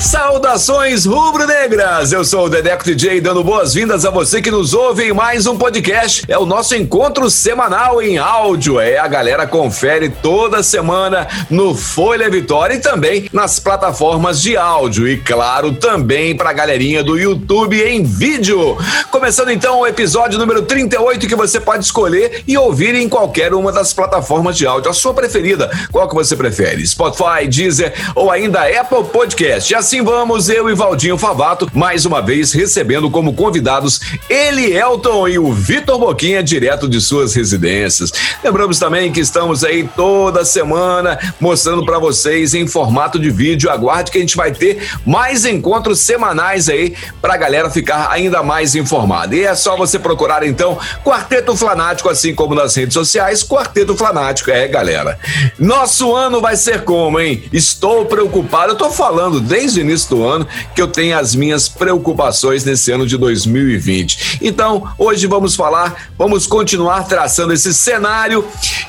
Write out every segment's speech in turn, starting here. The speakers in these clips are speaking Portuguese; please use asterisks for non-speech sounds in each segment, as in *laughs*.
Saudações rubro-negras! Eu sou o Dedeco DJ dando boas-vindas a você que nos ouve em mais um podcast. É o nosso encontro semanal em áudio. É a galera confere toda semana no Folha Vitória e também nas plataformas de áudio e claro, também para a galerinha do YouTube em vídeo. Começando então o episódio número 38 que você pode escolher e ouvir em qualquer uma das plataformas de áudio, a sua preferida. Qual que você prefere? Spotify, Deezer ou ainda Apple Podcast. Assim vamos, eu e Valdinho Favato, mais uma vez recebendo como convidados ele, Elton e o Vitor Boquinha, direto de suas residências. Lembramos também que estamos aí toda semana mostrando para vocês em formato de vídeo. Aguarde que a gente vai ter mais encontros semanais aí para a galera ficar ainda mais informada. E é só você procurar então Quarteto Flanático, assim como nas redes sociais, Quarteto Flanático. É, galera. Nosso ano vai ser como, hein? Estou preocupado. Eu tô falando desde o início do ano que eu tenho as minhas preocupações nesse ano de 2020. Então, hoje vamos falar, vamos continuar traçando esse cenário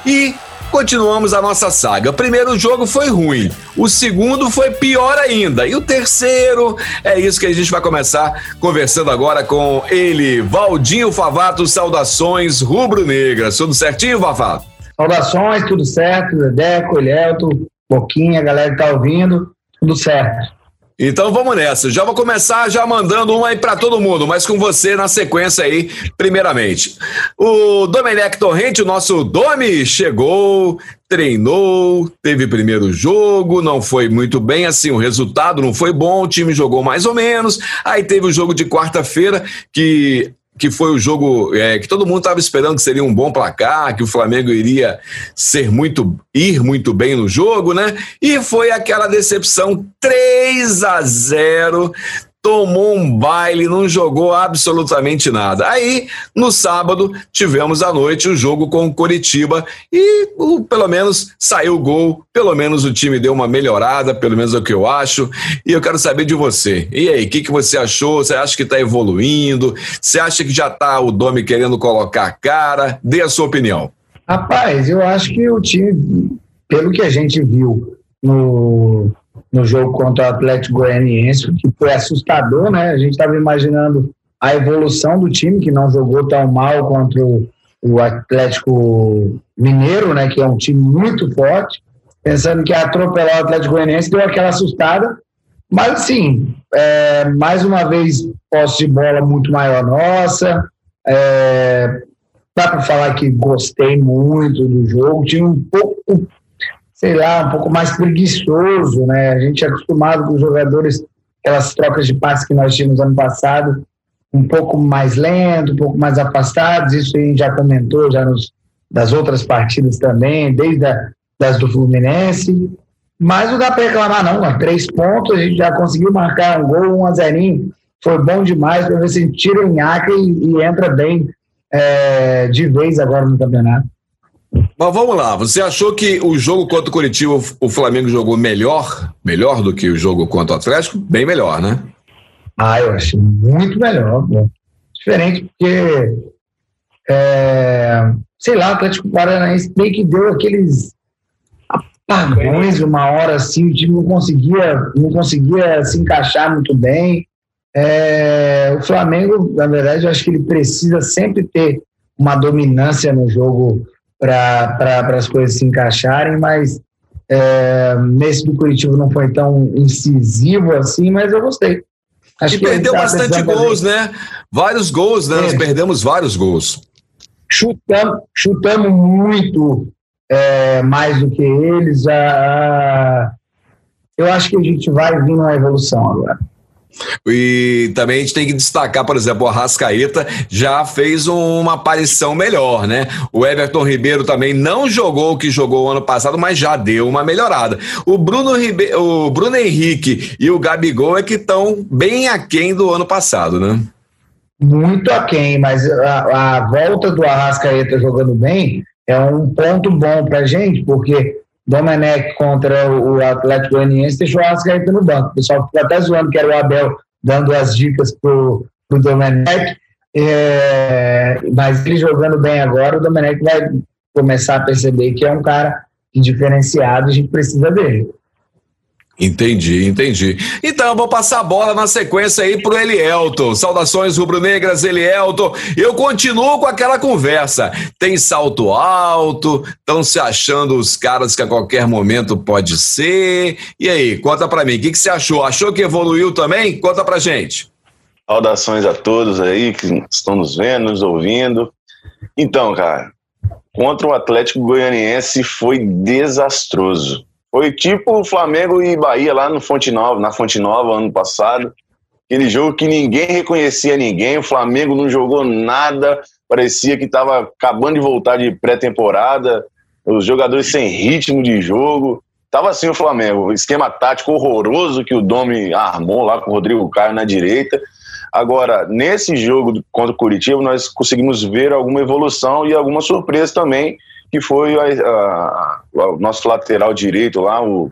e continuamos a nossa saga. O primeiro jogo foi ruim, o segundo foi pior ainda, e o terceiro é isso que a gente vai começar conversando agora com ele, Valdinho Favato. Saudações rubro-negras. Tudo certinho, Favato? Saudações, tudo certo, Dedeco, Elielto, Boquinha, galera que tá ouvindo, tudo certo. Então vamos nessa. Já vou começar já mandando um aí para todo mundo, mas com você na sequência aí, primeiramente. O Domenech Torrente, o nosso Domi, chegou, treinou, teve primeiro jogo, não foi muito bem, assim, o resultado não foi bom, o time jogou mais ou menos. Aí teve o jogo de quarta-feira, que que foi o jogo é, que todo mundo estava esperando que seria um bom placar, que o Flamengo iria ser muito ir muito bem no jogo, né? E foi aquela decepção 3 a 0 tomou um baile, não jogou absolutamente nada. Aí, no sábado, tivemos à noite o jogo com o Coritiba e pelo menos saiu o gol, pelo menos o time deu uma melhorada, pelo menos é o que eu acho. E eu quero saber de você. E aí, o que, que você achou? Você acha que está evoluindo? Você acha que já está o Domi querendo colocar a cara? Dê a sua opinião. Rapaz, eu acho que o time, pelo que a gente viu no no jogo contra o Atlético Goianiense, que foi assustador, né? A gente estava imaginando a evolução do time, que não jogou tão mal contra o, Atlético Mineiro, né? Que é um time muito forte, pensando que atropelar o Atlético Goianiense, deu aquela assustada. Mas, sim, é, mais uma vez, posse de bola muito maior nossa. É, dá para falar que gostei muito do jogo. Tinha um pouco sei lá, um pouco mais preguiçoso, né? A gente é acostumado com os jogadores, aquelas trocas de passes que nós tínhamos ano passado, um pouco mais lento, um pouco mais afastados, isso a gente já comentou já nos, das outras partidas também, desde a, das do Fluminense, mas não dá para reclamar não, a três pontos, a gente já conseguiu marcar um gol, um a zerinho, foi bom demais para ver se tira o Inhaca e, e entra bem é, de vez agora no campeonato. Mas vamos lá, você achou que o jogo contra o Curitiba o Flamengo jogou melhor, melhor do que o jogo contra o Atlético? Bem melhor, né? Ah, eu acho muito melhor. Né? Diferente porque, é, sei lá, o Atlético Paranaense meio que deu aqueles apagões uma hora assim, o time não conseguia, não conseguia se encaixar muito bem. É, o Flamengo, na verdade, eu acho que ele precisa sempre ter uma dominância no jogo para as coisas se encaixarem, mas é, nesse do Curitiba não foi tão incisivo assim, mas eu gostei. Acho e perdeu bastante gols, né? Vários gols, né? É. Nós perdemos vários gols. Chutamos, chutamos muito é, mais do que eles. A, eu acho que a gente vai vir numa evolução agora. E também a gente tem que destacar, por exemplo, o Arrascaeta já fez uma aparição melhor, né? O Everton Ribeiro também não jogou o que jogou o ano passado, mas já deu uma melhorada. O Bruno, Ribe... o Bruno Henrique e o Gabigol é que estão bem aquém do ano passado, né? Muito aquém, mas a, a volta do Arrascaeta jogando bem é um ponto bom pra gente, porque Domenech contra o Atlético Goianiense, deixou o Arrascaeta no banco. O pessoal ficou até zoando que era o Abel dando as dicas pro, pro Domenech. É, mas ele jogando bem agora, o Domenech vai começar a perceber que é um cara diferenciado e a gente precisa dele. Entendi, entendi. Então vou passar a bola na sequência aí pro Elielton. Saudações rubro-negras, Elielton. Eu continuo com aquela conversa. Tem salto alto, estão se achando os caras que a qualquer momento pode ser. E aí, conta pra mim, o que, que você achou? Achou que evoluiu também? Conta pra gente. Saudações a todos aí que estão nos vendo, nos ouvindo. Então, cara, contra o Atlético Goianiense foi desastroso foi tipo o Flamengo e Bahia lá no Fonte Nova, na Fonte Nova ano passado. Aquele jogo que ninguém reconhecia ninguém, o Flamengo não jogou nada, parecia que estava acabando de voltar de pré-temporada, os jogadores sem ritmo de jogo. Tava assim o Flamengo, esquema tático horroroso que o Domi armou lá com o Rodrigo Caio na direita. Agora, nesse jogo contra o Curitiba, nós conseguimos ver alguma evolução e alguma surpresa também que foi a, a, o nosso lateral direito lá, o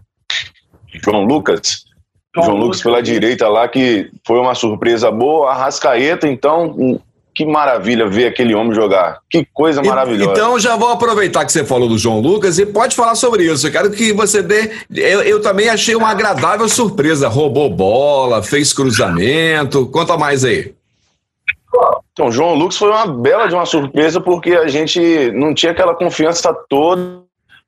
João Lucas. João, João Lucas pela direita lá, que foi uma surpresa boa. A Rascaeta, então, que maravilha ver aquele homem jogar. Que coisa maravilhosa. Então, já vou aproveitar que você falou do João Lucas e pode falar sobre isso. Eu quero que você dê. Eu, eu também achei uma agradável surpresa. Roubou bola, fez cruzamento. Conta mais aí. Então, João Lucas foi uma bela de uma surpresa porque a gente não tinha aquela confiança toda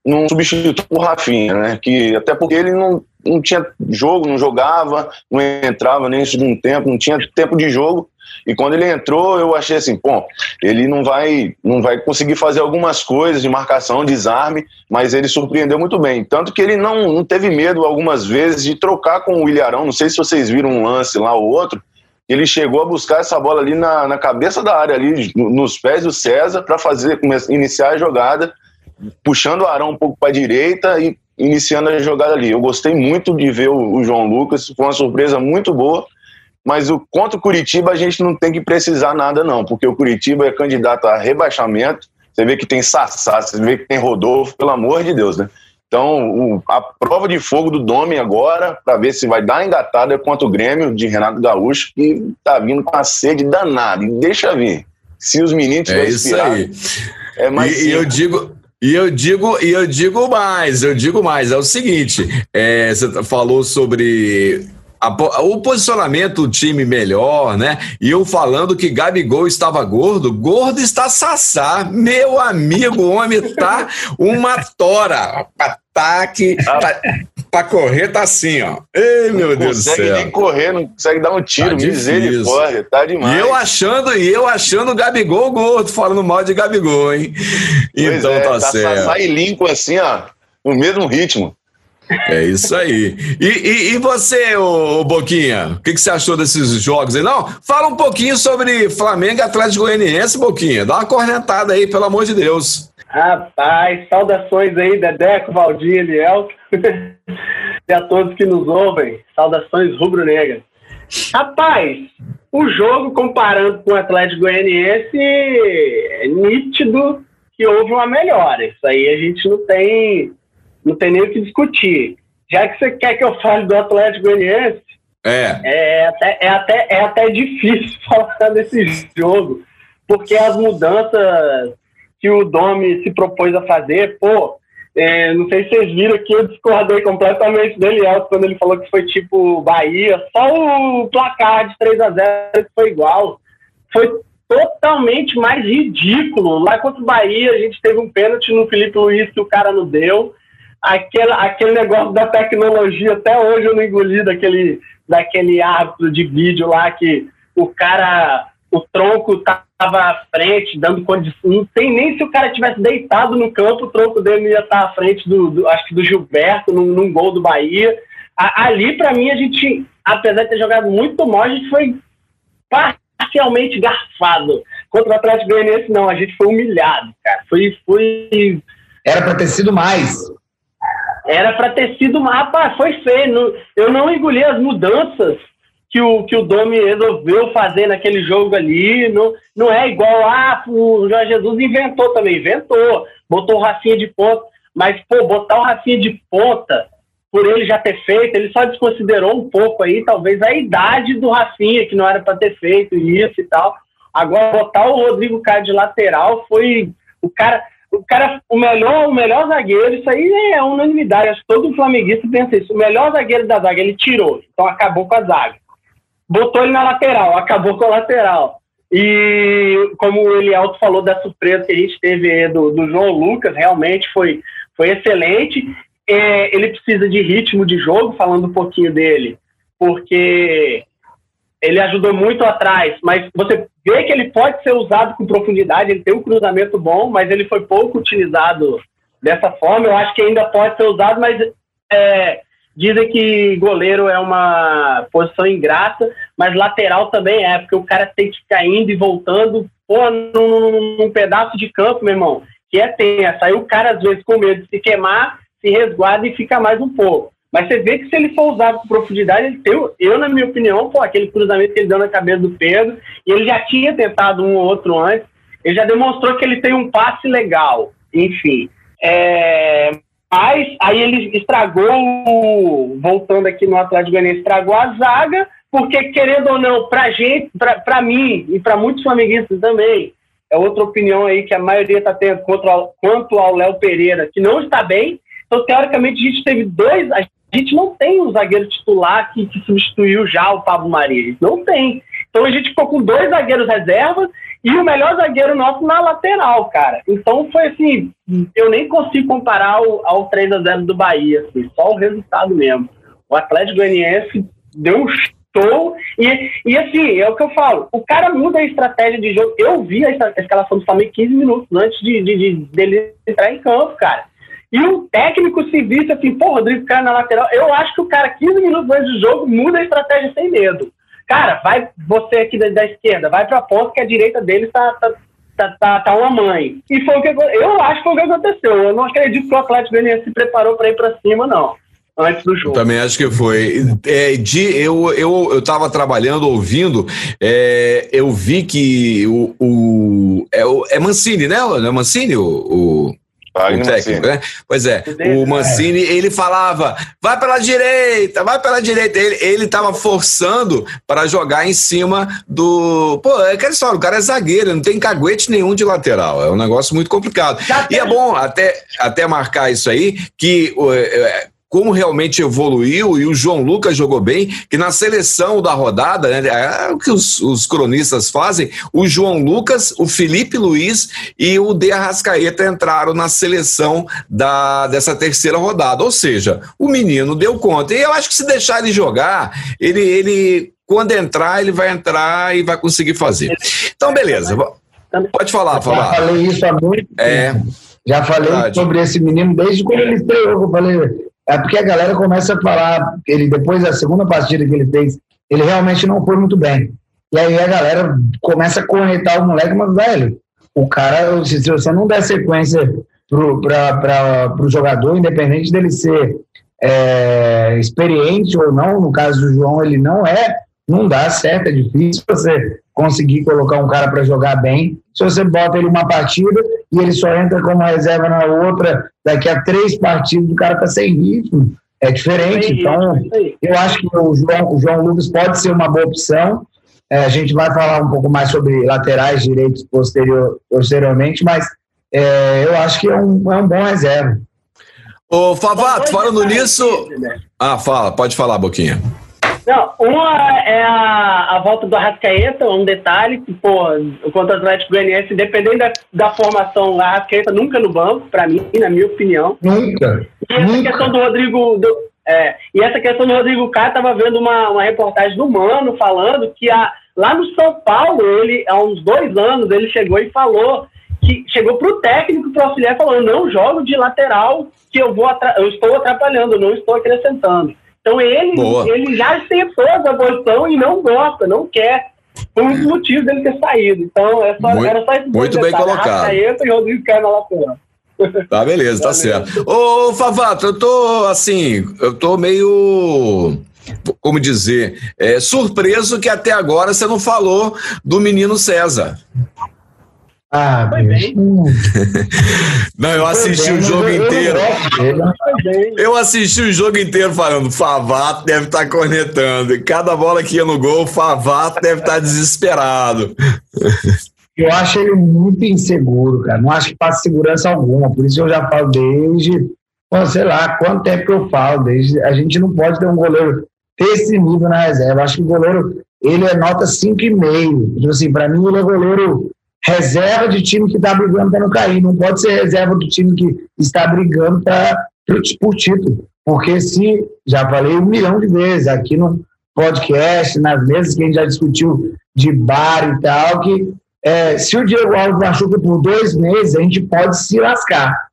num substituto o Rafinha, né? Que até porque ele não, não tinha jogo, não jogava, não entrava nem no segundo tempo, não tinha tempo de jogo. E quando ele entrou, eu achei assim, bom, ele não vai, não vai conseguir fazer algumas coisas de marcação, desarme, mas ele surpreendeu muito bem. Tanto que ele não, não teve medo algumas vezes de trocar com o Ilharão. Não sei se vocês viram um lance lá ou outro, ele chegou a buscar essa bola ali na, na cabeça da área, ali nos pés do César, para fazer iniciar a jogada, puxando o Arão um pouco para a direita e iniciando a jogada ali. Eu gostei muito de ver o, o, João Lucas, foi uma surpresa muito boa. Mas o contra o Curitiba a gente não tem que precisar nada, não, porque o Curitiba é candidato a rebaixamento. Você vê que tem Sassá, você vê que tem Rodolfo, pelo amor de Deus, né? Então, o, a prova de fogo do Domi agora, para ver se vai dar engatada contra o Grêmio de Renato Gaúcho, que tá vindo com a sede danada. E deixa vir. Se os meninos tiverem é isso aí. É mais e, e eu digo, e eu digo, e eu digo mais, eu digo mais, é o seguinte, é, você falou sobre a, o posicionamento do time melhor, né? E eu falando que Gabigol estava gordo, gordo está Sassá. Meu amigo, o homem tá uma tora. Ataque, tá, pra correr tá assim, ó. Ei, meu Deus do céu. Não consegue nem correr, não consegue dar um tiro, tá misericórdia, tá demais. E eu achando, e eu achando o Gabigol gordo, falando mal de Gabigol, hein? Pois então é, tá, tá certo. E limpo assim, ó, no mesmo ritmo. É isso aí. E, e, e você, ô, Boquinha, o que, que, você achou desses jogos aí? Não, fala um pouquinho sobre Flamengo e Atlético Goianiense, Boquinha. Dá uma cornetada aí, pelo amor de Deus. Rapaz, saudações aí, Dedeco, Valdir, Eliel. *laughs* e a todos que nos ouvem. Saudações rubro-negras. Rapaz, o jogo, comparando com o Atlético Goianiense, é nítido que houve uma melhora. Isso aí a gente não tem não tem nem o que discutir. Já que você quer que eu fale do Atlético Goianiense, é. É, até, é, até, é até difícil *laughs* falar desse jogo, porque as mudanças que o Domi se propôs a fazer, pô, é, não sei se vocês viram que eu discordei completamente dele alto quando ele falou que foi tipo Bahia, só o placar de 3 a 0 foi igual. Foi totalmente mais ridículo. Lá contra o Bahia, a gente teve um pênalti no Felipe Luiz que o cara não deu aquele, aquele negócio da tecnologia, até hoje eu não engoli daquele, daquele árbitro de vídeo lá que o cara, o tronco tava à frente, dando condição. Não sei nem se o cara tivesse deitado no campo, o tronco dele ia estar à frente do, do acho que do Gilberto, num, num gol do Bahia. A, ali, para mim, a gente, apesar de ter jogado muito mal, a gente foi parcialmente garfado. Contra o Atlético Goianiense, não, a gente foi humilhado, cara. Foi. foi... Era para ter sido mais. Era para ter sido uma. Rapaz, foi feio. eu não engoli as mudanças que o, que o Domi resolveu fazer naquele jogo ali. Não, não é igual. Ah, o Jorge Jesus inventou também. Inventou. Botou o Rafinha de ponta. Mas, pô, botar o Rafinha de ponta, por ele já ter feito, ele só desconsiderou um pouco aí, talvez, a idade do Rafinha, que não era para ter feito isso e tal. Agora, botar o Rodrigo Caio de lateral foi. O cara, o cara, o melhor, o melhor zagueiro, isso aí é unanimidade. Acho que todo flamenguista pensa isso. O melhor zagueiro da zaga, ele tirou, então acabou com a zaga. Botou ele na lateral, acabou com a lateral. E como o Elielto falou da surpresa que a gente teve do, do João Lucas, realmente foi, foi excelente. É, ele precisa de ritmo de jogo, falando um pouquinho dele, porque ele ajudou muito atrás, mas você vê que ele pode ser usado com profundidade, ele tem um cruzamento bom, mas ele foi pouco utilizado dessa forma. Eu acho que ainda pode ser usado, mas é, dizem que goleiro é uma posição ingrata, mas lateral também é, porque o cara tem que ficar indo e voltando, pô, num, num pedaço de campo, meu irmão, que é tenso. Aí o cara, às vezes, com medo de se queimar, se resguarda e fica mais um pouco. Mas você vê que se ele for usado com profundidade, ele tem, eu, na minha opinião, pô, aquele cruzamento que ele deu na cabeça do Pedro, e ele já tinha tentado um ou outro antes, ele já demonstrou que ele tem um passe legal, enfim. É, mas aí ele estragou, voltando aqui no Atlético Goianiense, estragou a zaga, porque querendo ou não, pra gente, pra mim e para muitos flamenguistas também, é outra opinião aí que a maioria está tendo quanto ao Léo Pereira, que não está bem. Então, teoricamente, a gente teve dois, a a gente não tem um zagueiro titular que, que substituiu já o Pablo Maria. Não tem. Então a gente ficou com dois zagueiros reservas e o melhor zagueiro nosso na lateral, cara. Então foi assim, eu nem consigo comparar ao, ao 3 a 0 do Bahia, assim, só o resultado mesmo. O Atlético Goianiense deu um show e, e assim, é o que eu falo, o cara muda a estratégia de jogo. Eu vi a escalação do Flamengo 15 minutos antes de, de, de dele entrar em campo, cara. E o técnico se visse assim, pô, Rodrigo cai na lateral. Eu acho que o cara, 15 minutos antes do jogo, muda a estratégia sem medo. Cara, vai você aqui da, da esquerda, vai pra ponta que a direita dele tá, tá, tá, tá, tá uma mãe. E foi o que eu acho que foi o que aconteceu. Eu não acredito que o Atlético Goianiense se preparou para ir para cima, não antes do jogo. Também acho que foi. É, de, eu, eu, eu tava trabalhando, ouvindo, é, eu vi que o, o, é, é Mancini, né? Não é Mancini o, o, o técnico, né? Pois é, o Mancini, ele falava, vai pela direita, vai pela direita. Ele, ele tava forçando para jogar em cima do. Pô, é aquela história, o cara é zagueiro, não tem caguete nenhum de lateral. É um negócio muito complicado. E é bom até, até marcar isso aí, que é, como realmente evoluiu e o João Lucas jogou bem, que na seleção da rodada, né, é o que os, os, cronistas fazem, o João Lucas, o Felipe Luiz e o De Arrascaeta entraram na seleção da, dessa terceira rodada. Ou seja, o menino deu conta. E eu acho que se deixar ele jogar, ele, ele quando entrar, ele vai entrar e vai conseguir fazer. Então, beleza. Pode falar, falar. Já falei isso há muito é, tempo. Já falei verdade. sobre esse menino desde quando ele estreou. Eu falei, é porque a galera começa a falar, ele depois da segunda partida que ele fez, ele realmente não foi muito bem. E aí a galera começa a conectar o moleque, mas, velho, o cara, se, você não der sequência para o jogador, independente dele ser é, experiente ou não, no caso do João, ele não é, não dá certo, é difícil você conseguir colocar um cara para jogar bem. Se você bota ele uma partida e ele só entra como reserva na outra, daqui a três partidas o cara está sem ritmo. É diferente. Então, eu acho que o João, o João Lucas pode ser uma boa opção. É, a gente vai falar um pouco mais sobre laterais direitos posterior, posteriormente, mas é, eu acho que é um, é um bom reserva. Ô, Favato, falando nisso. Né? Ah, fala, pode falar, Boquinha. Não, uma é a, a volta do Arrascaeta, um detalhe, que, pô, contra o Atlético Goianiense, dependendo da, da formação, o Arrascaeta nunca no banco, pra mim, na minha opinião. Nunca. E essa nunca. questão do Rodrigo. Do, é, e essa questão do Rodrigo Caio, tava vendo uma, uma reportagem do Mano falando que a, lá no São Paulo, ele, há uns dois anos, ele chegou e falou que chegou pro técnico, pro auxiliar, falando: não jogo de lateral, que eu vou eu estou atrapalhando, não estou acrescentando. Então ele, ele já tentou essa posição e não gosta, não quer. Foi um dos motivos dele ter saído. Então é só, muito, era só esse Muito bem colocado. e Rodrigo Caio na lateral. Tá, beleza, tá certo. Ô, Favato, eu tô assim, eu tô meio como dizer, é, surpreso que até agora você não falou do menino César. Ah, Foi bem. *laughs* Não, eu assisti o jogo inteiro. Eu assisti o jogo inteiro falando, Favato deve estar cornetando. E cada bola que ia no gol, Favato deve estar desesperado. Eu acho ele muito inseguro, cara. Não acho que passa segurança alguma. Por isso eu já falo desde, sei lá, quanto tempo que eu falo. Desde, a gente não pode ter um goleiro desse nível na reserva. Acho que o goleiro, ele é nota 5,5. Tipo assim, pra mim ele é goleiro reserva de time que está brigando para não cair. Não pode ser reserva do time que está brigando pra, por título. Porque se, já falei um milhão de vezes aqui no podcast, nas mesas que a gente já discutiu de bar e tal, que é, se o Diego Alves machuca por dois meses, a gente pode se lascar.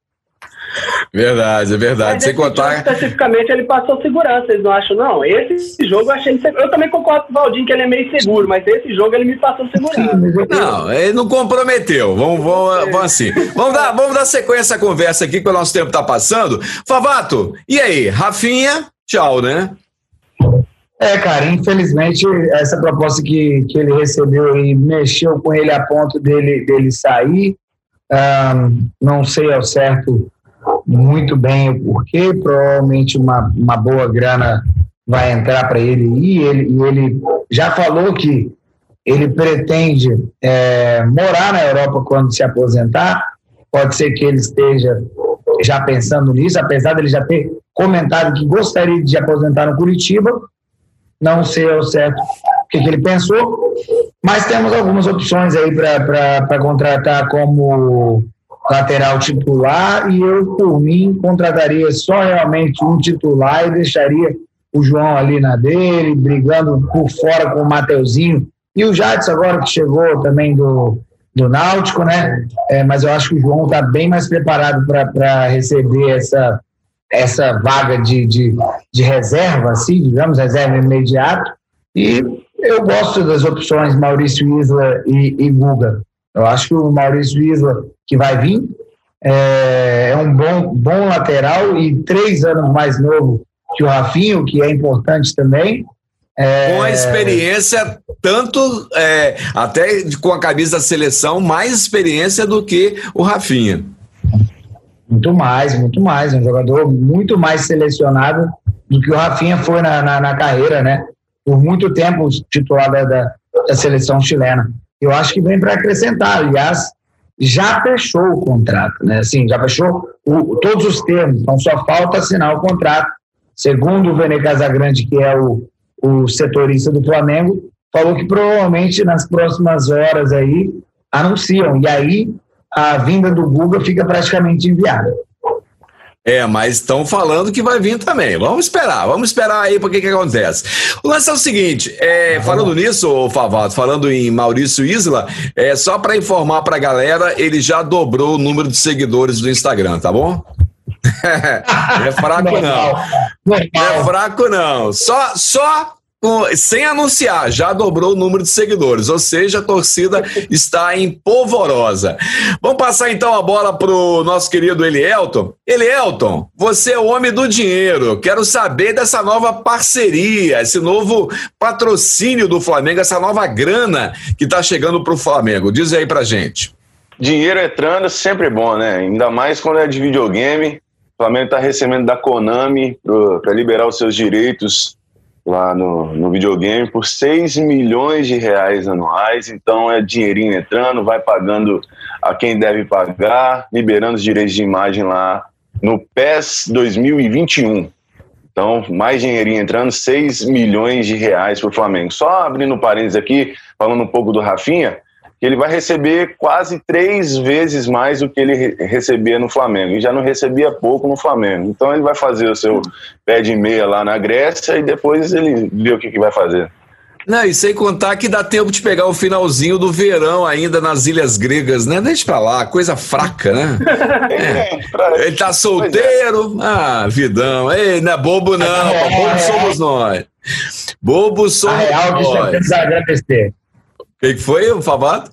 Verdade, é verdade. Mas Sem contar. Especificamente, ele passou segurança, vocês não acham, não? Esse jogo eu achei. Eu também concordo com o Valdinho que ele é meio seguro, mas esse jogo ele me passou segurança. Não, ele não comprometeu. Vamos, vamos, vamos assim. Vamos dar, vamos dar sequência à conversa aqui, que o nosso tempo está passando. Favato, e aí? Rafinha, tchau, né? É, cara, infelizmente essa proposta que, que ele recebeu e mexeu com ele a ponto dele, dele sair. Um, não sei ao certo muito bem o porquê, provavelmente uma, uma boa grana vai entrar para ele e ele, e ele já falou que ele pretende é, morar na Europa quando se aposentar. Pode ser que ele esteja já pensando nisso, apesar dele já ter comentado que gostaria de se aposentar no Curitiba. Não sei ao certo o que, que ele pensou, mas temos algumas opções aí para contratar como lateral titular e eu, por mim, contrataria só realmente um titular e deixaria o João ali na dele, brigando por fora com o Mateuzinho e o Jadson agora que chegou também do, do Náutico, né? É, mas eu acho que o João está bem mais preparado para receber essa, essa vaga de, de, de reserva, assim, digamos, reserva imediato. E eu gosto das opções Maurício Isla e, e Guga. Eu acho que o Maurício Isla, que vai vir, é, é, um bom, bom lateral e três anos mais novo que o Rafinho, que é importante também. É... Com a experiência, tanto é, até com a camisa da seleção, mais experiência do que o Rafinha. Muito mais, muito mais. Um jogador muito mais selecionado do que o Rafinha foi na, na, na carreira, né? Por muito tempo titular da, da, da seleção chilena eu acho que vem para acrescentar. Aliás, já fechou o contrato, né? Assim, já fechou o, todos os termos, então só falta assinar o contrato. Segundo o Vene Casagrande, que é o, o setorista do Flamengo, falou que provavelmente nas próximas horas aí anunciam. E aí a vinda do Guga fica praticamente inviável. É, mas estão falando que vai vir também. Vamos esperar, vamos esperar aí para que que acontece. O lance é o seguinte, é, falando nisso, Favato, falando em Maurício Isla, é só para informar para a galera, ele já dobrou o número de seguidores do Instagram, tá bom? *laughs* é fraco não. É fraco não. Só, só sem anunciar, já dobrou o número de seguidores, ou seja, a torcida *laughs* está em polvorosa. Vamos passar então a bola para o nosso querido Elielton. Elielton, você é o homem do dinheiro. Quero saber dessa nova parceria, esse novo patrocínio do Flamengo, essa nova grana que está chegando para o Flamengo. Diz aí para gente. Dinheiro entrando é sempre bom, né? Ainda mais quando é de videogame. O Flamengo está recebendo da Konami para liberar os seus direitos lá no, no videogame por 6 milhões de reais anuais. Então é dinheirinho entrando, vai pagando a quem deve pagar, liberando os direitos de imagem lá no PES 2021. Então, mais dinheirinho entrando, 6 milhões de reais para o Flamengo. Só abrindo parênteses aqui, falando um pouco do Rafinha, que ele vai receber quase três vezes mais do que ele recebia no Flamengo. E já não recebia pouco no Flamengo. Então ele vai fazer o seu pé de meia lá na Grécia e depois ele vê o que, que vai fazer. Não, e sem contar que dá tempo de pegar o finalzinho do verão ainda nas ilhas gregas, né? Deixa pra lá, coisa fraca, né? *laughs* É. Ele tá solteiro, ah, vidão. Ei, não é bobo não, é, bobo somos nós. Bobo somos nós. O que, que foi, o Favato?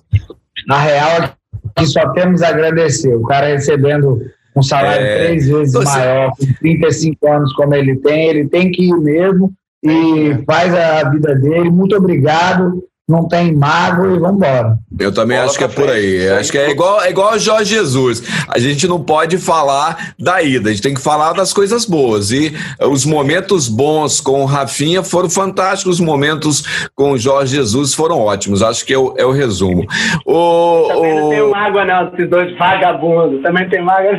Na real, que só temos a agradecer. O cara recebendo um salário é... três vezes Você... maior, com 35 anos como ele tem, ele tem que ir mesmo e faz a vida dele. Muito obrigado. Não tem mago e vamos embora. Eu também Bola acho que é por aí. Acho que é igual, é igual o Jorge Jesus. A gente não pode falar da ida, a gente tem que falar das coisas boas. E os momentos bons com o Rafinha foram fantásticos, os momentos com o Jorge Jesus foram ótimos. Acho que é o, é o resumo. O, também o... não tem mágoa, não, esses dois vagabundos. Também tem mágoa. *laughs*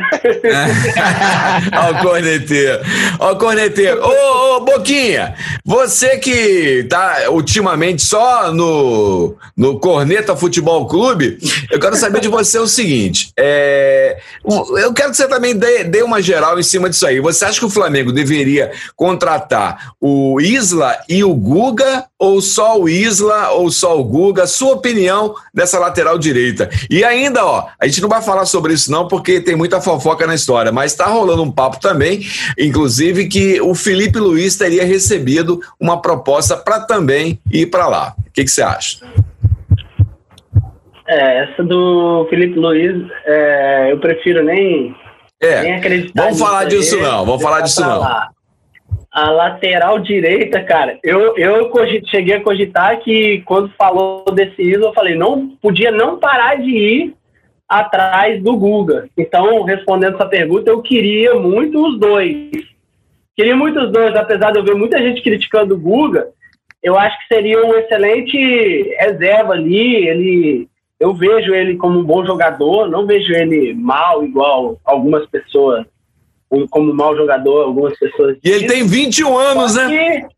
Olha o corneteiro. Olha o corneteiro. Ô, ô, Boquinha, você que tá ultimamente só no, no Corneta Futebol Clube, eu quero saber de você o seguinte: é, eu quero que você também dê, dê, uma geral em cima disso aí. Você acha que o Flamengo deveria contratar o Isla e o Guga, ou só o Isla, ou só o Guga? Sua opinião dessa lateral direita. E ainda, ó, a gente não vai falar sobre isso não, porque tem muita fofoca na história, mas está rolando um papo também, inclusive, que o Felipe Luiz teria recebido uma proposta para também ir para lá. O que, que você acha? É, essa do Felipe Luiz, é, eu prefiro nem, é, nem acreditar. Vamos falar disso aí, não, vamos falar disso não. A lateral direita, cara, eu, eu cheguei a cogitar que quando falou desse Isla, eu falei, não podia não parar de ir atrás do Guga. Então, respondendo essa pergunta, eu queria muito os dois. Queria muito os dois, apesar de eu ver muita gente criticando o Guga, eu acho que seria um excelente reserva ali, ele eu vejo ele como um bom jogador, não vejo ele mal, igual algumas pessoas, como mau jogador, algumas pessoas. E ele tem 21 anos, só né?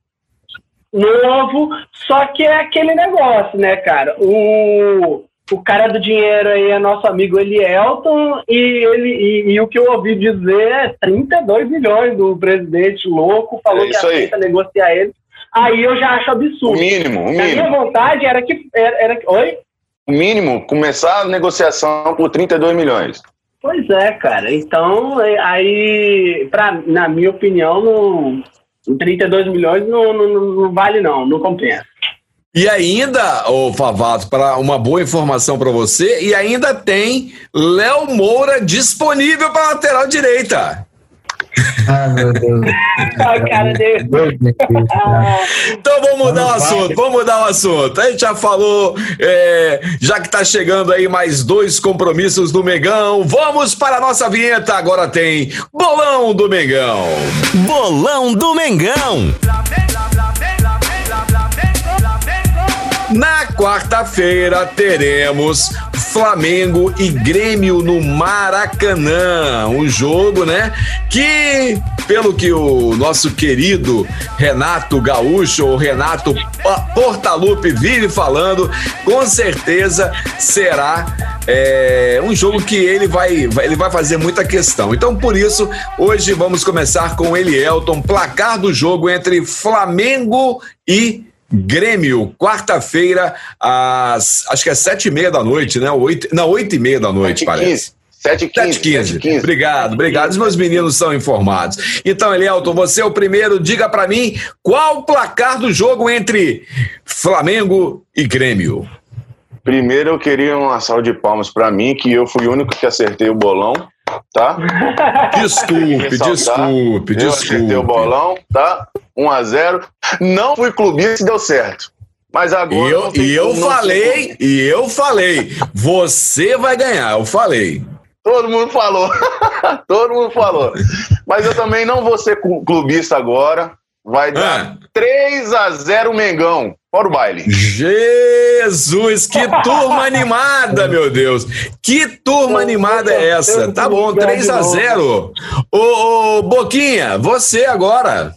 novo, só que é aquele negócio, né, cara? O, o cara do dinheiro aí é nosso amigo Elielton e, ele, e, e o que eu ouvi dizer é 32 milhões do presidente louco, falou é que aceita negociar ele. Aí eu já acho absurdo. O mínimo, o mínimo. A minha vontade era que. Era, era, oi? mínimo, começar a negociação por 32 milhões. Pois é, cara. Então, é, aí, pra, na minha opinião, não, 32 milhões não, não, não vale, não, não compensa. E ainda, ô Favato, para uma boa informação para você, e ainda tem Léo Moura disponível para lateral direita. Ah, meu Deus. *laughs* a cara dele. então vamos mudar o assunto, vamos mudar o assunto. A gente já falou, é, já que tá chegando aí mais dois compromissos do Megão, vamos para a nossa vinheta. Agora tem Bolão do Mengão. Bolão do Mengão. Na quarta-feira teremos Flamengo e Grêmio no Maracanã. Um jogo, né? Que, pelo que o nosso querido Renato Gaúcho, ou Renato Portaluppi vive falando, com certeza será é, um jogo que ele vai, ele vai fazer muita questão. Então, por isso, hoje vamos começar com Elielton, placar do jogo entre Flamengo e Grêmio, quarta-feira, às acho que é sete e meia da noite, né? Oito, não, oito e meia da noite, parece. Sete e quinze. Obrigado, obrigado. Os meus meninos são informados. Então, Elielton, você é o primeiro. Diga para mim qual o placar do jogo entre Flamengo e Grêmio. Primeiro, eu queria uma salva de palmas para mim, que eu fui o único que acertei o bolão, tá? Desculpe, desculpe, desculpe. Eu acertei o bolão, tá? 1 a 0 Não fui clubista e deu certo. Mas agora. E eu, e eu falei, e eu falei, você vai ganhar, eu falei. Todo mundo falou. *laughs* Todo mundo falou. Mas eu também não vou ser clubista agora. Vai dar ah. 3 a 0 Mengão. Fora o baile. Jesus, que turma animada, meu Deus. Que turma animada é essa? Tá bom, 3 a 0 Ô, ô Boquinha, você agora.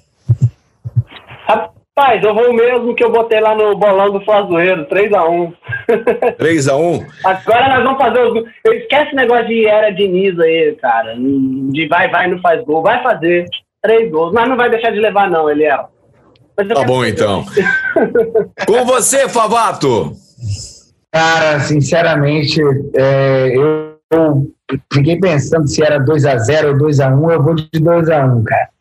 Rapaz, eu vou mesmo que eu botei lá no bolão do Flazoeiro, 3x1. 3x1? *laughs* Agora nós vamos fazer os. Esquece esse negócio de era Diniz aí, cara. De vai, vai, não faz gol. Vai fazer três gols, mas não vai deixar de levar, não, ele é. Tá bom, então. *laughs* Com você, Favato. Cara, sinceramente, é, eu, eu, fiquei pensando se era 2x0 ou 2x1. Eu vou de 2x1, cara.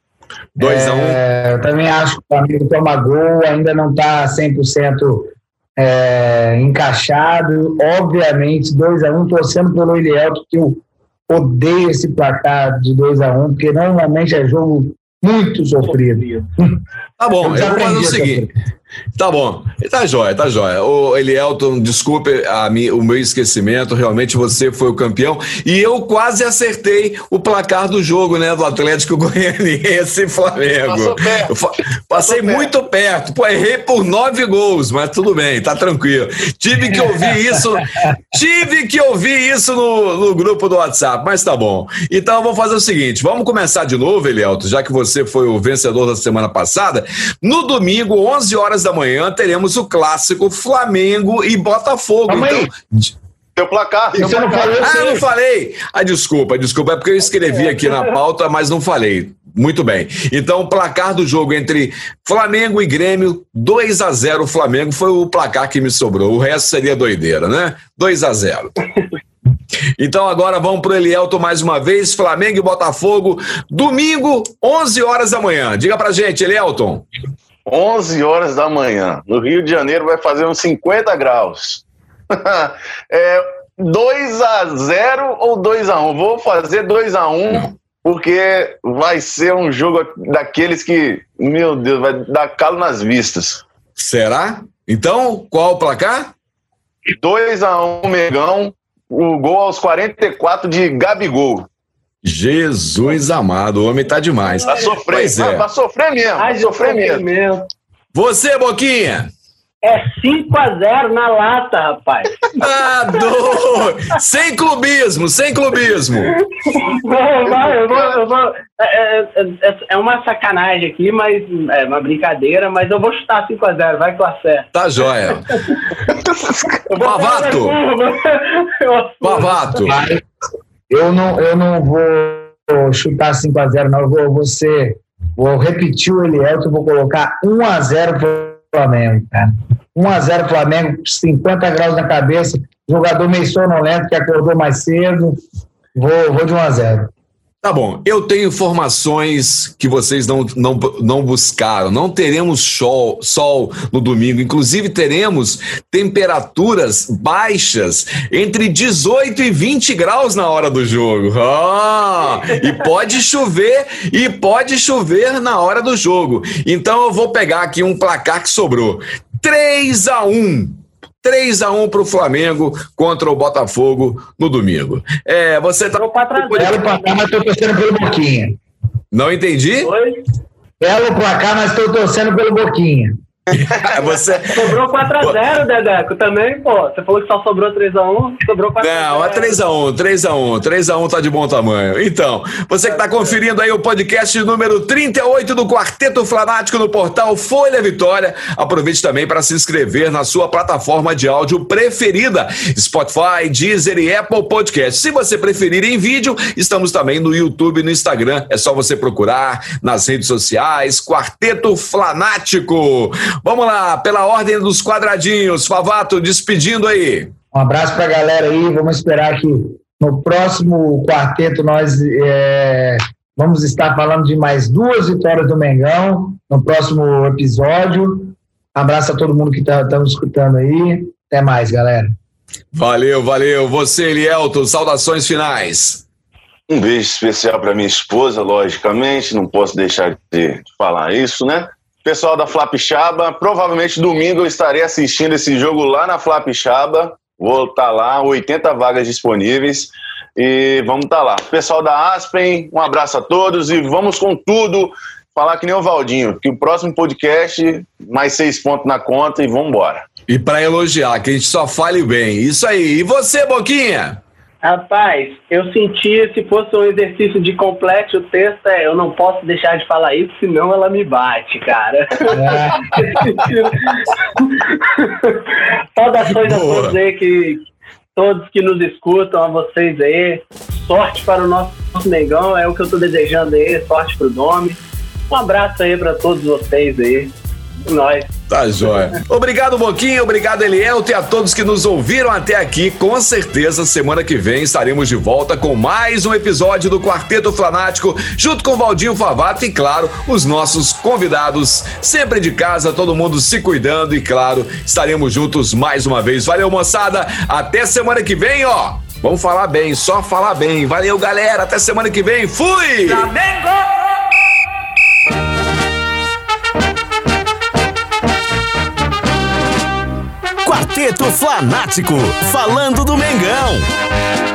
2x1. É, eu também acho que o amigo toma gol, ainda não está 100% é, encaixado. Obviamente, 2x1, torcendo pelo Elielto, que eu odeio esse placar de 2x1, porque normalmente é jogo muito sofrido. Tá bom, eu, eu vou fazer o seguinte. Tá bom, tá jóia, tá jóia. Ô, Elielton, desculpe a minha, o meu esquecimento, realmente você foi o campeão. E eu quase acertei o placar do jogo, né? Do Atlético *laughs* Goianiense e Flamengo. Perto. Passei Passou muito perto. perto. Pô, errei por nove gols, mas tudo bem, tá tranquilo. Tive que ouvir isso, *laughs* tive que ouvir isso no, no grupo do WhatsApp, mas tá bom. Então vamos fazer o seguinte: vamos começar de novo, Elielton, já que você foi o vencedor da semana passada. No domingo, 11 horas horas da manhã, teremos o clássico Flamengo e Botafogo. Calma então, Teu placar. Teu placar. Não falei, ah, não falei. Ah, desculpa, desculpa. É porque eu escrevi aqui na pauta, mas não falei. Muito bem. Então, o placar do jogo entre Flamengo e Grêmio, 2 a 0 Flamengo, foi o placar que me sobrou. O resto seria doideira, né? 2 a 0 *laughs* Então agora vamos para o Elielto mais uma vez, Flamengo e Botafogo, domingo, 11 horas da manhã. Diga para gente, Elielton. 11 horas da manhã. No Rio de Janeiro vai fazer uns 50 graus. *laughs* é, 2 a 0 ou 2 a 1 Vou fazer 2 a 1 porque vai ser um jogo daqueles que, meu Deus, vai dar calo nas vistas. Será? Então, qual o placar? 2 a 1 Megão, o gol aos 44 de Gabigol. Jesus amado, o homem tá demais. Vai sofrer, pois é. vai sofrer mesmo. Vai sofrer mesmo. mesmo. Você, Boquinha? É 5x0 na lata, rapaz. *laughs* Ah, do... Sem clubismo, sem clubismo. Não, vai, eu vou. Eu vou é, é, é, é, uma sacanagem aqui, mas é uma brincadeira, mas eu vou chutar 5x0, vai que eu acerto. Tá joia. *laughs* Pavato! *laughs* Pavato! Eu não, eu não vou chutar 5 a 0 não. Eu vou, vou, ser, vou repetir o Elielto, vou colocar 1 a 0 para o Flamengo, cara. 1 a 0 Flamengo, 50 graus na cabeça, jogador meio sonolento que acordou mais cedo. Vou, vou de 1 a 0 Tá bom, eu tenho informações que vocês não, não, não buscaram. Não teremos sol, sol no domingo. Inclusive, teremos temperaturas baixas entre 18 e 20 graus na hora do jogo. Ah, e pode chover, e pode chover na hora do jogo. Então, eu vou pegar aqui um placar que sobrou: 3 a 1 3 a 1 para o Flamengo contra o Botafogo no domingo. É, você tá. Belo placar, mas estou torcendo pelo Boquinha. Não entendi? Oi? Belo placar, mas estou torcendo pelo Boquinha. *laughs* Você... Sobrou 4x0, Dedeco, também, pô. Você falou que só sobrou 3x1, sobrou 4x0. Não, é 3x1, 3x1, 3x1 tá de bom tamanho. Então, você que tá conferindo aí o podcast número 38 do Quarteto Flanático no portal Folha Vitória, aproveite também para se inscrever na sua plataforma de áudio preferida, Spotify, Deezer e Apple Podcast. Se você preferir em vídeo, estamos também no YouTube e no Instagram. É só você procurar nas redes sociais, Quarteto Flanático. Vamos lá, pela ordem dos quadradinhos. Favato, despedindo aí. Um abraço para a galera aí. Vamos esperar que no próximo quarteto nós é, vamos estar falando de mais duas vitórias do Mengão no próximo episódio. Abraço a todo mundo que está tá, escutando aí. Até mais, galera. Valeu, valeu. Você, Elielto, saudações finais. Um beijo especial para minha esposa, logicamente, não posso deixar de falar isso, né? Pessoal da Flapixaba, provavelmente domingo eu estarei assistindo esse jogo lá na Flapixaba. Vou estar tá lá, 80 vagas disponíveis e vamos estar tá lá. Pessoal da Aspen, um abraço a todos e vamos com tudo. Falar que nem o Valdinho, que o próximo podcast, mais seis pontos na conta e vamos embora. E para elogiar, que a gente só fale bem. Isso aí. E você, Boquinha? Rapaz, eu sentia se fosse um exercício de complexo o texto, é, eu não posso deixar de falar isso, senão ela me bate, cara. É. *laughs* Saudações a todos aí que todos que nos escutam, a vocês aí. Sorte para o nosso negão, é o que eu tô desejando aí, sorte pro nome. Um abraço aí para todos vocês aí. Nós. Tá jóia. Obrigado, Boquinha. Obrigado, Elielto, e a todos que nos ouviram até aqui. Com certeza, semana que vem estaremos de volta com mais um episódio do Quarteto Flanático, junto com Valdinho Favato e, claro, os nossos convidados, sempre de casa, todo mundo se cuidando e, claro, estaremos juntos mais uma vez. Valeu, moçada. Até semana que vem, ó. Vamos falar bem, só falar bem. Valeu, galera. Até semana que vem. Fui! Flamengo! Quarteto Flanático, falando do Mengão.